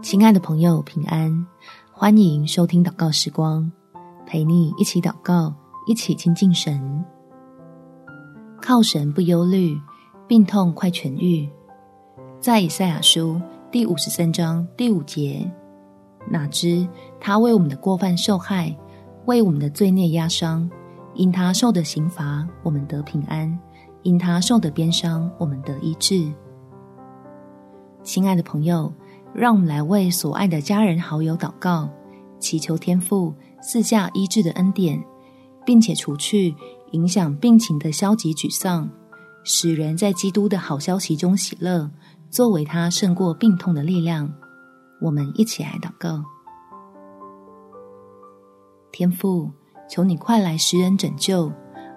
亲爱的朋友，平安！欢迎收听祷告时光，陪你一起祷告，一起亲近神。靠神不忧虑，病痛快痊愈。在以赛亚书第五十三章第五节，哪知他为我们的过犯受害，为我们的罪孽压伤。因他受的刑罚，我们得平安；因他受的鞭伤，我们得医治。亲爱的朋友。让我们来为所爱的家人好友祷告，祈求天父赐下医治的恩典，并且除去影响病情的消极沮丧，使人在基督的好消息中喜乐，作为他胜过病痛的力量。我们一起来祷告：天父，求你快来施恩拯救，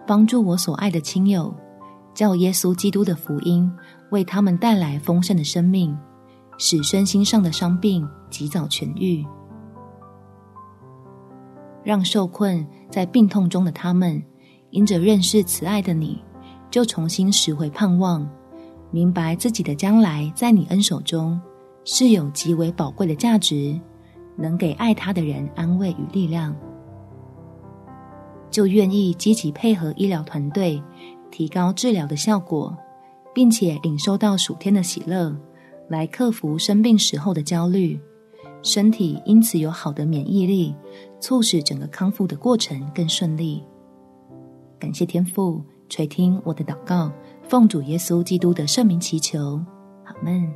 帮助我所爱的亲友，叫耶稣基督的福音为他们带来丰盛的生命。使身心上的伤病及早痊愈，让受困在病痛中的他们，因着认识慈爱的你，就重新拾回盼望，明白自己的将来在你恩手中是有极为宝贵的价值，能给爱他的人安慰与力量，就愿意积极配合医疗团队，提高治疗的效果，并且领受到属天的喜乐。来克服生病时候的焦虑，身体因此有好的免疫力，促使整个康复的过程更顺利。感谢天父垂听我的祷告，奉主耶稣基督的圣名祈求，阿们。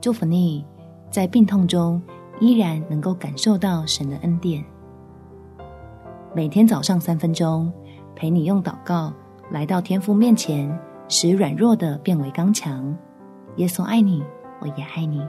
祝福你，在病痛中依然能够感受到神的恩典。每天早上三分钟，陪你用祷告来到天父面前，使软弱的变为刚强。耶稣爱你，我也爱你。